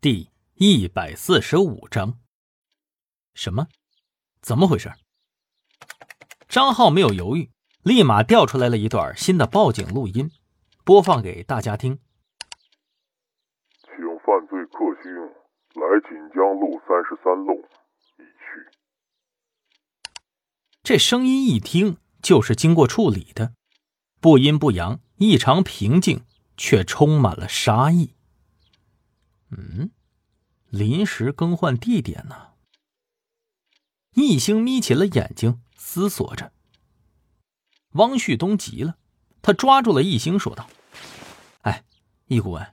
第一百四十五章。什么？怎么回事？张浩没有犹豫，立马调出来了一段新的报警录音，播放给大家听。请犯罪克星来锦江路三十三弄一去。这声音一听就是经过处理的，不阴不阳，异常平静，却充满了杀意。嗯，临时更换地点呢？易星眯起了眼睛，思索着。汪旭东急了，他抓住了易星，说道：“哎，易顾问，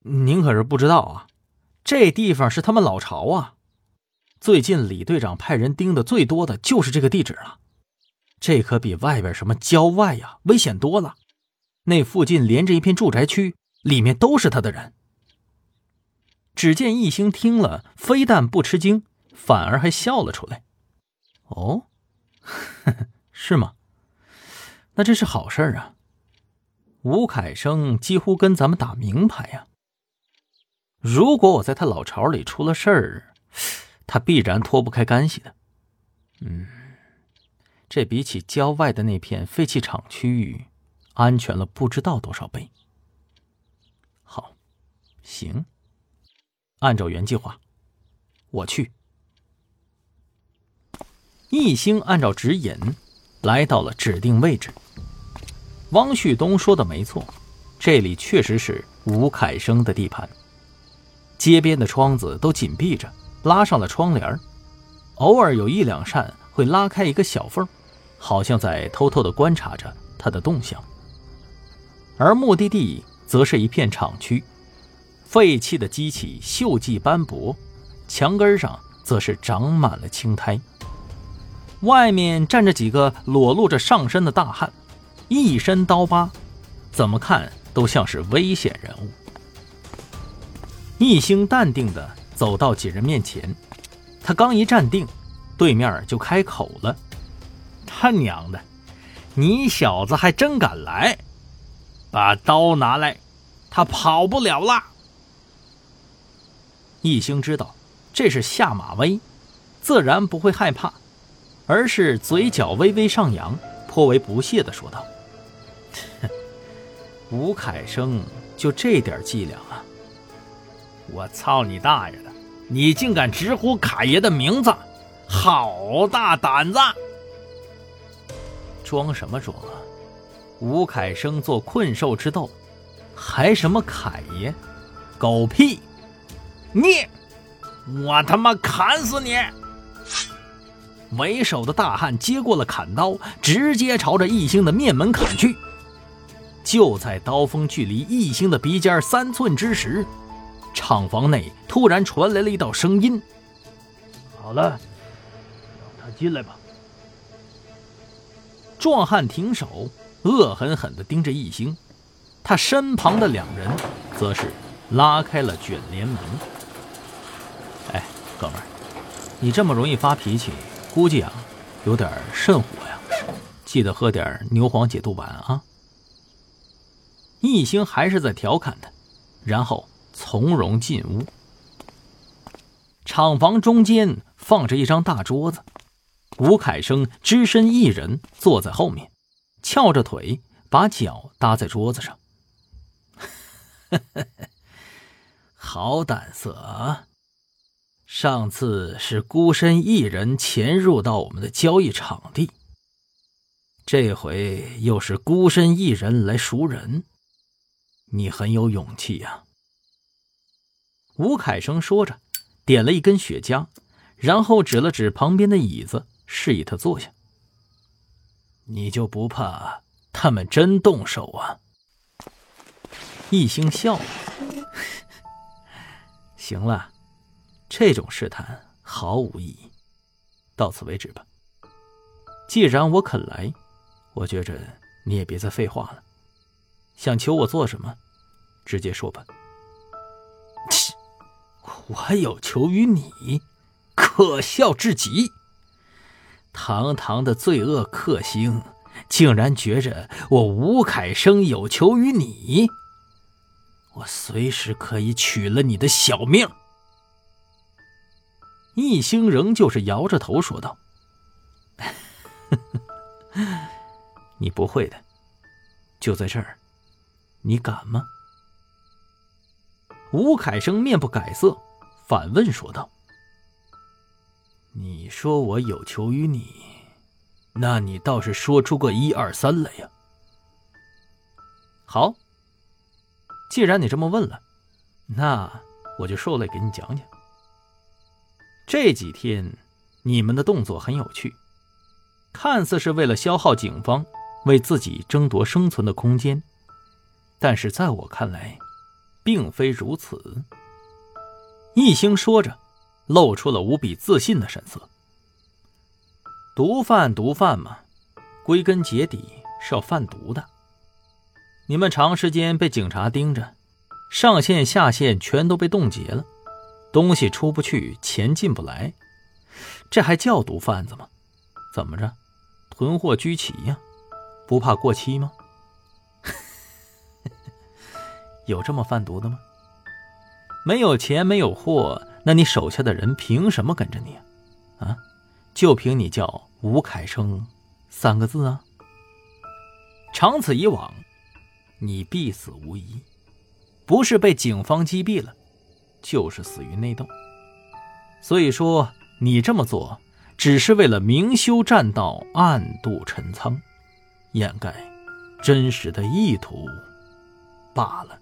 您可是不知道啊，这地方是他们老巢啊。最近李队长派人盯的最多的就是这个地址了。这可比外边什么郊外呀危险多了。那附近连着一片住宅区，里面都是他的人。”只见易星听了，非但不吃惊，反而还笑了出来。哦，是吗？那这是好事啊。吴凯生几乎跟咱们打明牌呀。如果我在他老巢里出了事儿，他必然脱不开干系的。嗯，这比起郊外的那片废弃厂区域，安全了不知道多少倍。好，行。按照原计划，我去。易星按照指引来到了指定位置。汪旭东说的没错，这里确实是吴凯生的地盘。街边的窗子都紧闭着，拉上了窗帘偶尔有一两扇会拉开一个小缝，好像在偷偷的观察着他的动向。而目的地则是一片厂区。废弃的机器锈迹斑驳，墙根上则是长满了青苔。外面站着几个裸露着上身的大汉，一身刀疤，怎么看都像是危险人物。一星淡定的走到几人面前，他刚一站定，对面就开口了：“他娘的，你小子还真敢来！把刀拿来，他跑不了了。”易星知道这是下马威，自然不会害怕，而是嘴角微微上扬，颇为不屑地说道：“哼 吴凯生就这点伎俩啊！我操你大爷的！你竟敢直呼卡爷的名字，好大胆子！装什么装啊？吴凯生做困兽之斗，还什么凯爷？狗屁！”你，我他妈砍死你！为首的大汉接过了砍刀，直接朝着易星的面门砍去。就在刀锋距离易星的鼻尖三寸之时，厂房内突然传来了一道声音：“好了，让他进来吧。”壮汉停手，恶狠狠地盯着易星，他身旁的两人则是拉开了卷帘门。哥们儿，你这么容易发脾气，估计啊有点肾火呀，记得喝点牛黄解毒丸啊。易星还是在调侃他，然后从容进屋。厂房中间放着一张大桌子，吴凯生只身一人坐在后面，翘着腿，把脚搭在桌子上。好胆色啊！上次是孤身一人潜入到我们的交易场地，这回又是孤身一人来赎人，你很有勇气呀。吴凯生说着，点了一根雪茄，然后指了指旁边的椅子，示意他坐下。你就不怕他们真动手啊？易星笑了，行了。这种试探毫无意义，到此为止吧。既然我肯来，我觉着你也别再废话了。想求我做什么，直接说吧。切，我有求于你，可笑至极！堂堂的罪恶克星，竟然觉着我吴凯生有求于你？我随时可以取了你的小命。易兴仍旧是摇着头说道：“你不会的，就在这儿，你敢吗？”吴凯生面不改色，反问说道：“你说我有求于你，那你倒是说出个一二三来呀？”好，既然你这么问了，那我就受累给你讲讲。这几天，你们的动作很有趣，看似是为了消耗警方，为自己争夺生存的空间，但是在我看来，并非如此。一星说着，露出了无比自信的神色。毒贩，毒贩嘛，归根结底是要贩毒的。你们长时间被警察盯着，上线下线全都被冻结了。东西出不去，钱进不来，这还叫毒贩子吗？怎么着，囤货居奇呀？不怕过期吗？有这么贩毒的吗？没有钱，没有货，那你手下的人凭什么跟着你啊？啊，就凭你叫吴凯生三个字啊？长此以往，你必死无疑，不是被警方击毙了。就是死于内斗，所以说你这么做只是为了明修栈道，暗度陈仓，掩盖真实的意图罢了。